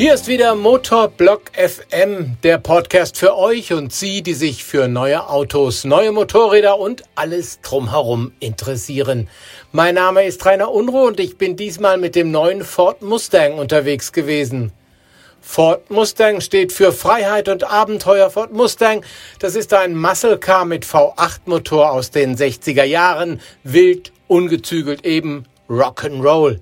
Hier ist wieder Motorblock FM, der Podcast für euch und Sie, die sich für neue Autos, neue Motorräder und alles drumherum interessieren. Mein Name ist Rainer Unruh und ich bin diesmal mit dem neuen Ford Mustang unterwegs gewesen. Ford Mustang steht für Freiheit und Abenteuer. Ford Mustang, das ist ein Muscle Car mit V8 Motor aus den 60er Jahren, wild, ungezügelt eben Rock'n'Roll.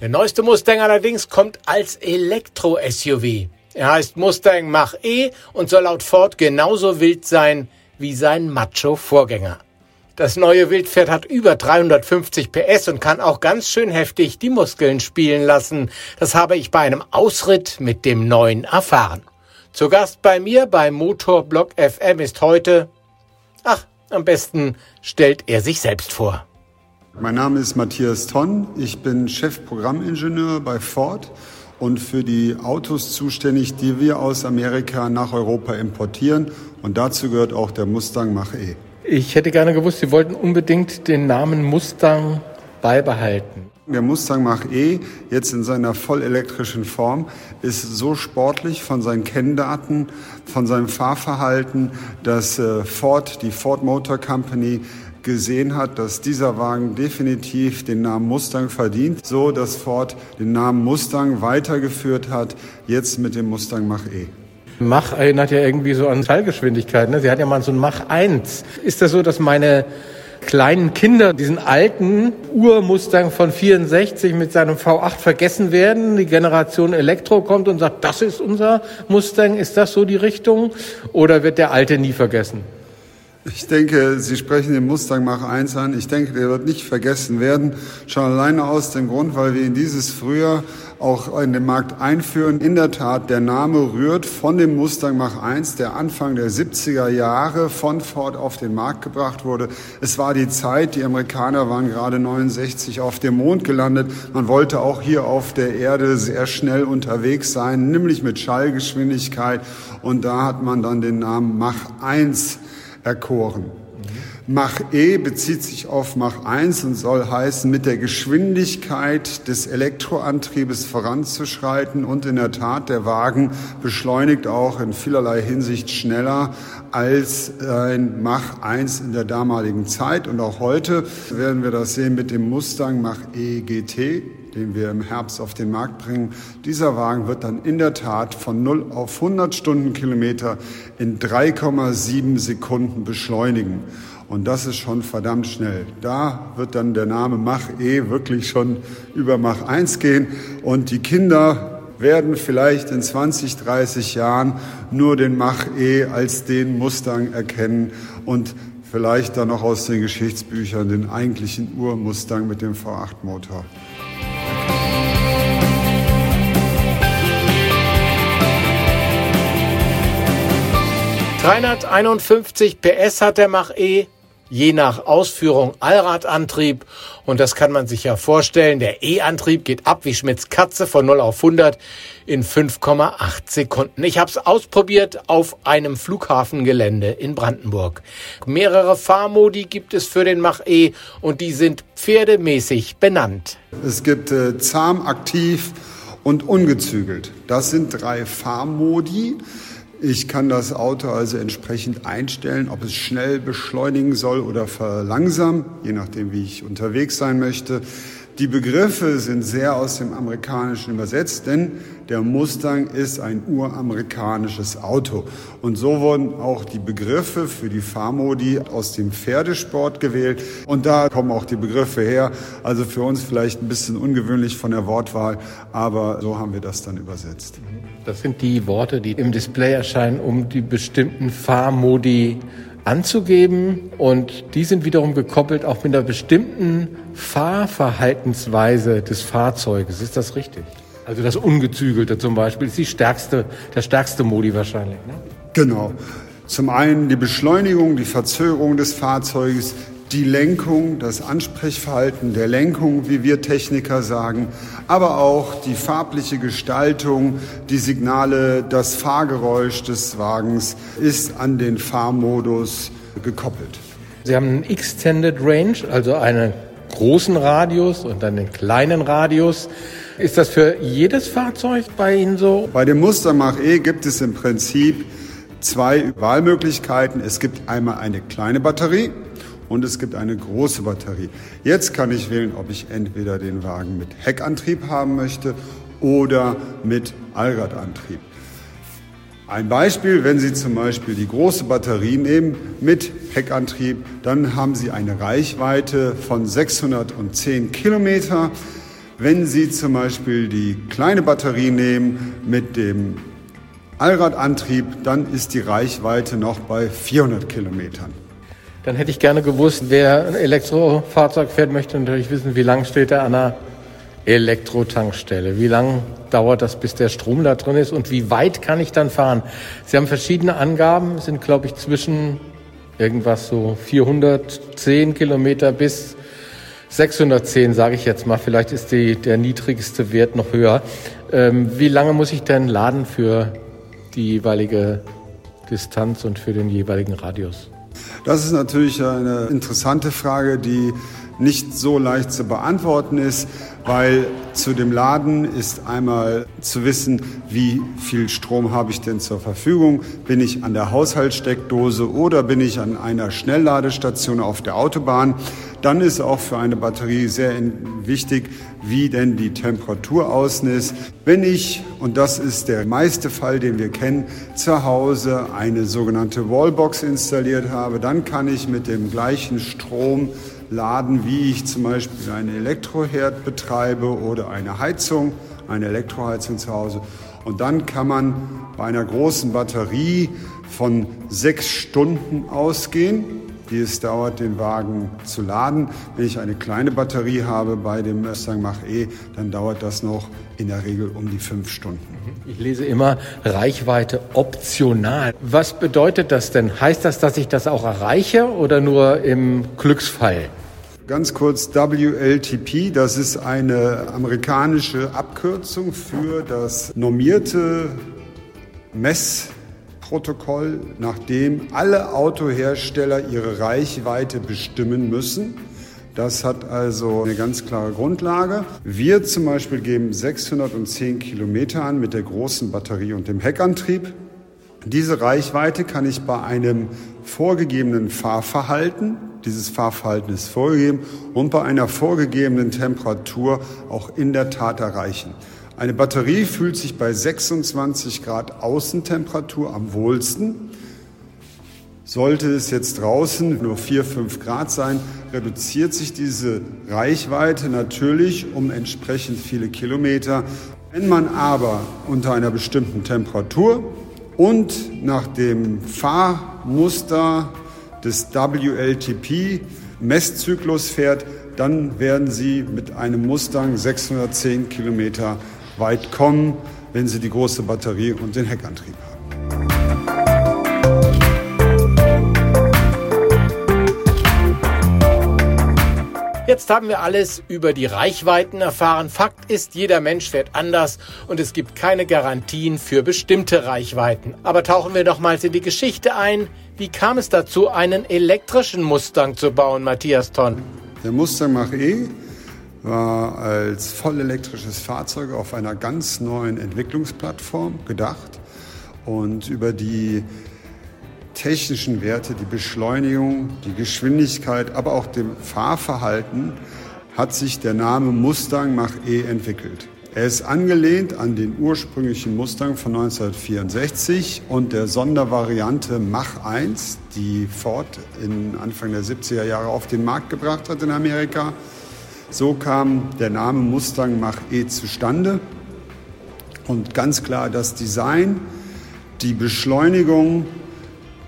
Der neueste Mustang allerdings kommt als Elektro-SUV. Er heißt Mustang Mach-E und soll laut Ford genauso wild sein wie sein Macho-Vorgänger. Das neue Wildpferd hat über 350 PS und kann auch ganz schön heftig die Muskeln spielen lassen. Das habe ich bei einem Ausritt mit dem neuen erfahren. Zu Gast bei mir bei Motorblock FM ist heute, ach, am besten stellt er sich selbst vor. Mein Name ist Matthias Tonn. Ich bin Chefprogrammingenieur bei Ford und für die Autos zuständig, die wir aus Amerika nach Europa importieren. Und dazu gehört auch der Mustang Mach-E. Ich hätte gerne gewusst, Sie wollten unbedingt den Namen Mustang beibehalten. Der Mustang Mach-E, jetzt in seiner vollelektrischen Form, ist so sportlich von seinen Kenndaten, von seinem Fahrverhalten, dass äh, Ford, die Ford Motor Company, gesehen hat, dass dieser Wagen definitiv den Namen Mustang verdient, so dass Ford den Namen Mustang weitergeführt hat, jetzt mit dem Mustang Mach-E. Mach erinnert ja irgendwie so an Schallgeschwindigkeit. Ne? Sie hat ja mal so ein Mach 1. Ist das so, dass meine kleinen Kinder diesen alten Ur-Mustang von 64 mit seinem V8 vergessen werden? Die Generation Elektro kommt und sagt, das ist unser Mustang. Ist das so die Richtung? Oder wird der alte nie vergessen? Ich denke, Sie sprechen den Mustang Mach 1 an. Ich denke, der wird nicht vergessen werden. Schon alleine aus dem Grund, weil wir ihn dieses Frühjahr auch in den Markt einführen. In der Tat, der Name rührt von dem Mustang Mach 1, der Anfang der 70er Jahre von Ford auf den Markt gebracht wurde. Es war die Zeit, die Amerikaner waren gerade 69 auf dem Mond gelandet. Man wollte auch hier auf der Erde sehr schnell unterwegs sein, nämlich mit Schallgeschwindigkeit. Und da hat man dann den Namen Mach 1 erkoren. Mach E bezieht sich auf Mach 1 und soll heißen, mit der Geschwindigkeit des Elektroantriebes voranzuschreiten. Und in der Tat, der Wagen beschleunigt auch in vielerlei Hinsicht schneller als ein Mach 1 in der damaligen Zeit. Und auch heute werden wir das sehen mit dem Mustang Mach E GT den wir im Herbst auf den Markt bringen. Dieser Wagen wird dann in der Tat von 0 auf 100 Stundenkilometer in 3,7 Sekunden beschleunigen. Und das ist schon verdammt schnell. Da wird dann der Name Mach E wirklich schon über Mach 1 gehen. Und die Kinder werden vielleicht in 20, 30 Jahren nur den Mach E als den Mustang erkennen und vielleicht dann noch aus den Geschichtsbüchern den eigentlichen Ur-Mustang mit dem V8-Motor. 351 PS hat der Mach-E, je nach Ausführung Allradantrieb. Und das kann man sich ja vorstellen. Der E-Antrieb geht ab wie Schmitz Katze von 0 auf 100 in 5,8 Sekunden. Ich habe es ausprobiert auf einem Flughafengelände in Brandenburg. Mehrere Fahrmodi gibt es für den Mach-E und die sind pferdemäßig benannt. Es gibt äh, zahm, aktiv und ungezügelt. Das sind drei Fahrmodi. Ich kann das Auto also entsprechend einstellen, ob es schnell beschleunigen soll oder verlangsamen, je nachdem, wie ich unterwegs sein möchte. Die Begriffe sind sehr aus dem Amerikanischen übersetzt, denn der Mustang ist ein uramerikanisches Auto. Und so wurden auch die Begriffe für die Fahrmodi aus dem Pferdesport gewählt. Und da kommen auch die Begriffe her. Also für uns vielleicht ein bisschen ungewöhnlich von der Wortwahl, aber so haben wir das dann übersetzt. Das sind die Worte, die im Display erscheinen, um die bestimmten Fahrmodi anzugeben und die sind wiederum gekoppelt auch mit einer bestimmten Fahrverhaltensweise des Fahrzeuges. Ist das richtig? Also das Ungezügelte zum Beispiel ist die stärkste, der stärkste Modi wahrscheinlich. Ne? Genau. Zum einen die Beschleunigung, die Verzögerung des Fahrzeuges, die Lenkung, das Ansprechverhalten der Lenkung, wie wir Techniker sagen, aber auch die farbliche Gestaltung, die Signale, das Fahrgeräusch des Wagens ist an den Fahrmodus gekoppelt. Sie haben einen Extended Range, also eine großen Radius und dann den kleinen Radius. Ist das für jedes Fahrzeug bei Ihnen so? Bei dem Mustang Mach-E gibt es im Prinzip zwei Wahlmöglichkeiten. Es gibt einmal eine kleine Batterie und es gibt eine große Batterie. Jetzt kann ich wählen, ob ich entweder den Wagen mit Heckantrieb haben möchte oder mit Allradantrieb. Ein Beispiel, wenn Sie zum Beispiel die große Batterie nehmen mit Heckantrieb, dann haben Sie eine Reichweite von 610 Kilometer. Wenn Sie zum Beispiel die kleine Batterie nehmen mit dem Allradantrieb, dann ist die Reichweite noch bei 400 Kilometern. Dann hätte ich gerne gewusst, wer ein Elektrofahrzeug fährt, möchte natürlich wissen, wie lange steht er an einer Elektrotankstelle. Wie lange dauert das, bis der Strom da drin ist und wie weit kann ich dann fahren? Sie haben verschiedene Angaben, sind glaube ich zwischen irgendwas so 410 Kilometer bis 610, sage ich jetzt mal. Vielleicht ist die, der niedrigste Wert noch höher. Ähm, wie lange muss ich denn laden für die jeweilige Distanz und für den jeweiligen Radius? Das ist natürlich eine interessante Frage, die nicht so leicht zu beantworten ist, weil zu dem Laden ist einmal zu wissen, wie viel Strom habe ich denn zur Verfügung? Bin ich an der Haushaltssteckdose oder bin ich an einer Schnellladestation auf der Autobahn? Dann ist auch für eine Batterie sehr wichtig, wie denn die Temperatur außen ist. Wenn ich, und das ist der meiste Fall, den wir kennen, zu Hause eine sogenannte Wallbox installiert habe, dann kann ich mit dem gleichen Strom laden, wie ich zum Beispiel einen Elektroherd betreibe oder eine Heizung, eine Elektroheizung zu Hause. Und dann kann man bei einer großen Batterie von sechs Stunden ausgehen, die es dauert, den Wagen zu laden. Wenn ich eine kleine Batterie habe bei dem Mustang Mach-E, dann dauert das noch in der Regel um die fünf Stunden. Ich lese immer Reichweite optional. Was bedeutet das denn? Heißt das, dass ich das auch erreiche oder nur im Glücksfall? Ganz kurz WLTP, das ist eine amerikanische Abkürzung für das normierte Messprotokoll, nach dem alle Autohersteller ihre Reichweite bestimmen müssen. Das hat also eine ganz klare Grundlage. Wir zum Beispiel geben 610 Kilometer an mit der großen Batterie und dem Heckantrieb. Diese Reichweite kann ich bei einem vorgegebenen Fahrverhalten dieses Fahrverhalten ist vorgegeben und bei einer vorgegebenen Temperatur auch in der Tat erreichen. Eine Batterie fühlt sich bei 26 Grad Außentemperatur am wohlsten. Sollte es jetzt draußen nur 4, 5 Grad sein, reduziert sich diese Reichweite natürlich um entsprechend viele Kilometer. Wenn man aber unter einer bestimmten Temperatur und nach dem Fahrmuster des WLTP-Messzyklus fährt, dann werden Sie mit einem Mustang 610 Kilometer weit kommen, wenn Sie die große Batterie und den Heckantrieb haben. Jetzt haben wir alles über die Reichweiten erfahren. Fakt ist, jeder Mensch fährt anders und es gibt keine Garantien für bestimmte Reichweiten. Aber tauchen wir nochmals in die Geschichte ein. Wie kam es dazu, einen elektrischen Mustang zu bauen, Matthias Tonn? Der Mustang Mach-E war als vollelektrisches Fahrzeug auf einer ganz neuen Entwicklungsplattform gedacht und über die technischen Werte, die Beschleunigung, die Geschwindigkeit, aber auch dem Fahrverhalten hat sich der Name Mustang Mach-E entwickelt. Er ist angelehnt an den ursprünglichen Mustang von 1964 und der Sondervariante Mach 1, die Ford in Anfang der 70er Jahre auf den Markt gebracht hat in Amerika. So kam der Name Mustang Mach-E zustande. Und ganz klar das Design, die Beschleunigung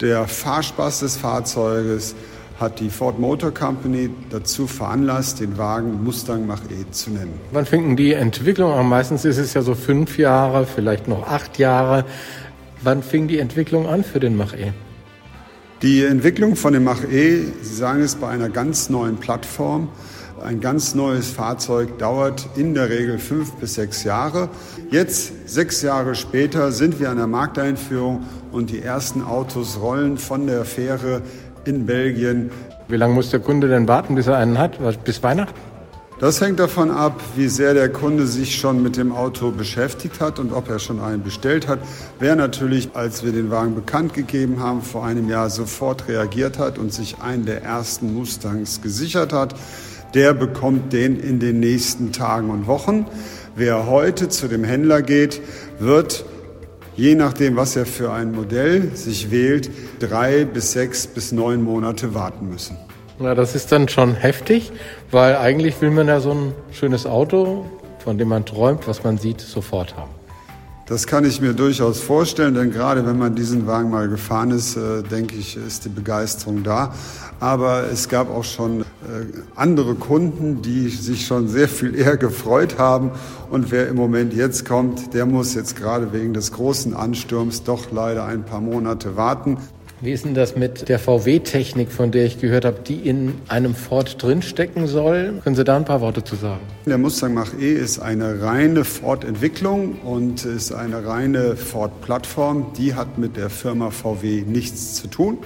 der Fahrspaß des Fahrzeuges hat die Ford Motor Company dazu veranlasst, den Wagen Mustang Mach-E zu nennen. Wann fing denn die Entwicklung an? Meistens ist es ja so fünf Jahre, vielleicht noch acht Jahre. Wann fing die Entwicklung an für den Mach-E? Die Entwicklung von dem Mach-E, Sie sagen es, bei einer ganz neuen Plattform. Ein ganz neues Fahrzeug dauert in der Regel fünf bis sechs Jahre. Jetzt, sechs Jahre später, sind wir an der Markteinführung und die ersten Autos rollen von der Fähre in Belgien Wie lange muss der Kunde denn warten, bis er einen hat? Bis Weihnachten? Das hängt davon ab, wie sehr der Kunde sich schon mit dem Auto beschäftigt hat und ob er schon einen bestellt hat. Wer natürlich, als wir den Wagen bekannt gegeben haben, vor einem Jahr sofort reagiert hat und sich einen der ersten Mustangs gesichert hat, der bekommt den in den nächsten Tagen und Wochen. Wer heute zu dem Händler geht, wird je nachdem, was er für ein Modell sich wählt, drei bis sechs bis neun Monate warten müssen. Na, das ist dann schon heftig, weil eigentlich will man ja so ein schönes Auto, von dem man träumt, was man sieht, sofort haben. Das kann ich mir durchaus vorstellen, denn gerade wenn man diesen Wagen mal gefahren ist, äh, denke ich, ist die Begeisterung da. Aber es gab auch schon äh, andere Kunden, die sich schon sehr viel eher gefreut haben. Und wer im Moment jetzt kommt, der muss jetzt gerade wegen des großen Ansturms doch leider ein paar Monate warten. Wie ist denn das mit der VW-Technik, von der ich gehört habe, die in einem Ford drinstecken soll? Können Sie da ein paar Worte zu sagen? Der Mustang Mach-E ist eine reine Ford-Entwicklung und ist eine reine Ford-Plattform. Die hat mit der Firma VW nichts zu tun.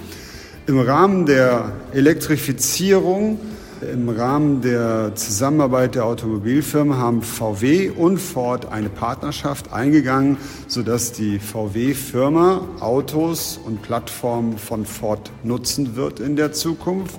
Im Rahmen der Elektrifizierung im Rahmen der Zusammenarbeit der Automobilfirmen haben VW und Ford eine Partnerschaft eingegangen, sodass die VW-Firma Autos und Plattformen von Ford nutzen wird in der Zukunft,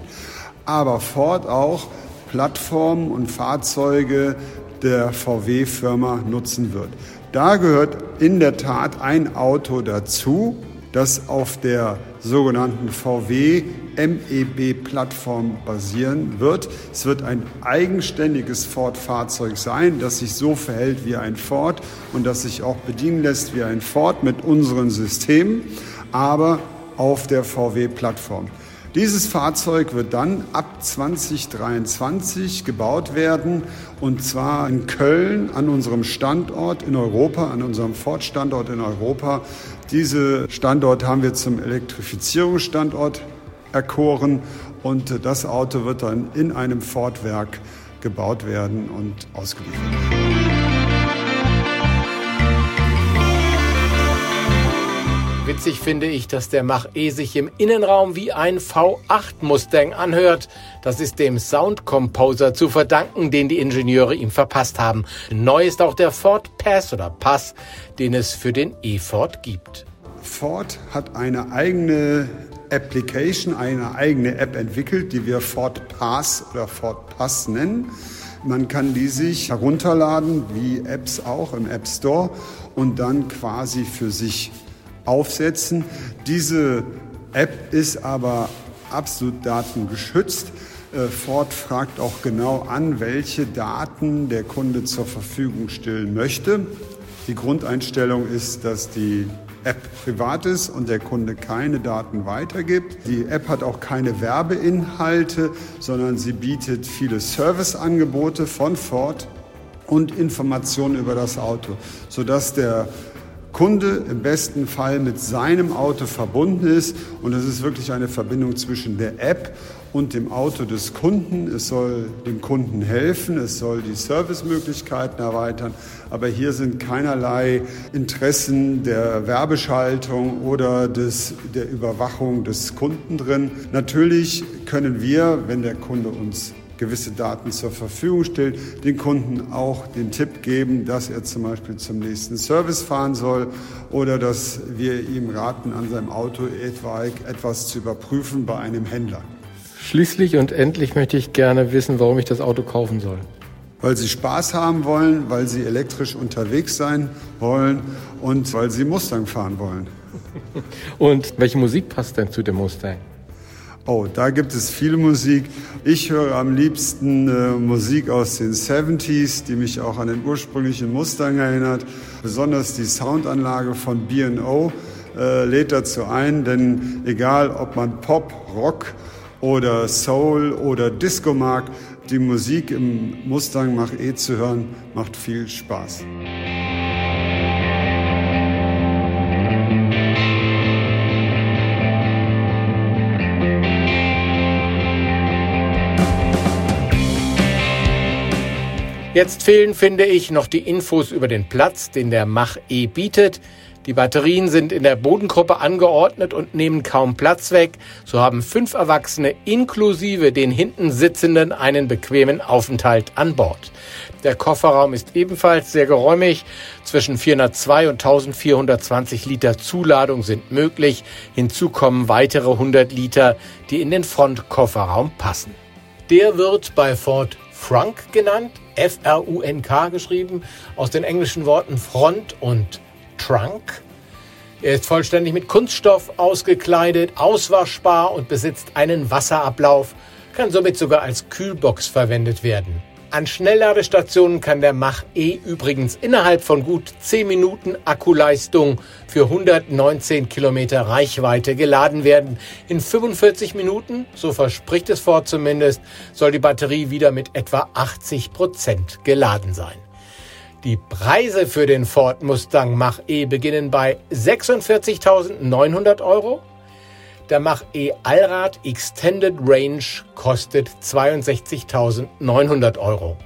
aber Ford auch Plattformen und Fahrzeuge der VW-Firma nutzen wird. Da gehört in der Tat ein Auto dazu, das auf der sogenannten VW MEB-Plattform basieren wird. Es wird ein eigenständiges Ford-Fahrzeug sein, das sich so verhält wie ein Ford und das sich auch bedienen lässt wie ein Ford mit unseren Systemen, aber auf der VW-Plattform. Dieses Fahrzeug wird dann ab 2023 gebaut werden und zwar in Köln an unserem Standort in Europa, an unserem Ford-Standort in Europa. Diese Standort haben wir zum Elektrifizierungsstandort erkoren und das Auto wird dann in einem Ford-Werk gebaut werden und ausgeliefert Witzig finde ich, dass der Mach-E sich im Innenraum wie ein V8 Mustang anhört. Das ist dem Sound Composer zu verdanken, den die Ingenieure ihm verpasst haben. Neu ist auch der Ford Pass oder Pass, den es für den E-Ford gibt. Ford hat eine eigene Application, eine eigene App entwickelt, die wir Ford Pass oder Ford Pass nennen. Man kann die sich herunterladen, wie Apps auch im App Store, und dann quasi für sich aufsetzen. Diese App ist aber absolut datengeschützt. Äh, Ford fragt auch genau an, welche Daten der Kunde zur Verfügung stellen möchte. Die Grundeinstellung ist, dass die App privat ist und der Kunde keine Daten weitergibt. Die App hat auch keine Werbeinhalte, sondern sie bietet viele Serviceangebote von Ford und Informationen über das Auto, sodass der Kunde im besten Fall mit seinem Auto verbunden ist. Und es ist wirklich eine Verbindung zwischen der App und dem Auto des Kunden. Es soll dem Kunden helfen, es soll die Servicemöglichkeiten erweitern. Aber hier sind keinerlei Interessen der Werbeschaltung oder des, der Überwachung des Kunden drin. Natürlich können wir, wenn der Kunde uns gewisse Daten zur Verfügung stellt, den Kunden auch den Tipp geben, dass er zum Beispiel zum nächsten Service fahren soll oder dass wir ihm raten, an seinem Auto etwas zu überprüfen bei einem Händler. Schließlich und endlich möchte ich gerne wissen, warum ich das Auto kaufen soll. Weil sie Spaß haben wollen, weil sie elektrisch unterwegs sein wollen und weil sie Mustang fahren wollen. Und welche Musik passt denn zu dem Mustang? Oh, da gibt es viel Musik. Ich höre am liebsten äh, Musik aus den 70s, die mich auch an den ursprünglichen Mustang erinnert. Besonders die Soundanlage von B&O äh, lädt dazu ein, denn egal ob man Pop, Rock oder Soul oder Disco mag, die Musik im Mustang Mach E zu hören, macht viel Spaß. Jetzt fehlen, finde ich, noch die Infos über den Platz, den der Mach E bietet. Die Batterien sind in der Bodengruppe angeordnet und nehmen kaum Platz weg. So haben fünf Erwachsene inklusive den hinten Sitzenden einen bequemen Aufenthalt an Bord. Der Kofferraum ist ebenfalls sehr geräumig. Zwischen 402 und 1420 Liter Zuladung sind möglich. Hinzu kommen weitere 100 Liter, die in den Frontkofferraum passen. Der wird bei Ford Frunk genannt, F-R-U-N-K geschrieben, aus den englischen Worten Front und Trunk. Er ist vollständig mit Kunststoff ausgekleidet, auswaschbar und besitzt einen Wasserablauf, kann somit sogar als Kühlbox verwendet werden. An Schnellladestationen kann der Mach-E übrigens innerhalb von gut 10 Minuten Akkuleistung für 119 Kilometer Reichweite geladen werden. In 45 Minuten, so verspricht es Ford zumindest, soll die Batterie wieder mit etwa 80 Prozent geladen sein. Die Preise für den Ford Mustang Mach-E beginnen bei 46.900 Euro der Mach-E Allrad Extended Range kostet 62.900 Euro.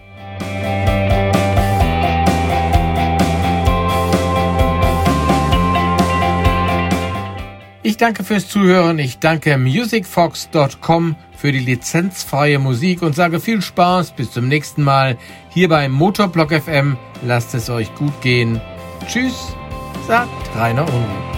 Ich danke fürs Zuhören. Ich danke musicfox.com für die lizenzfreie Musik und sage viel Spaß. Bis zum nächsten Mal hier bei Motorblock FM. Lasst es euch gut gehen. Tschüss, sagt Rainer Unruh.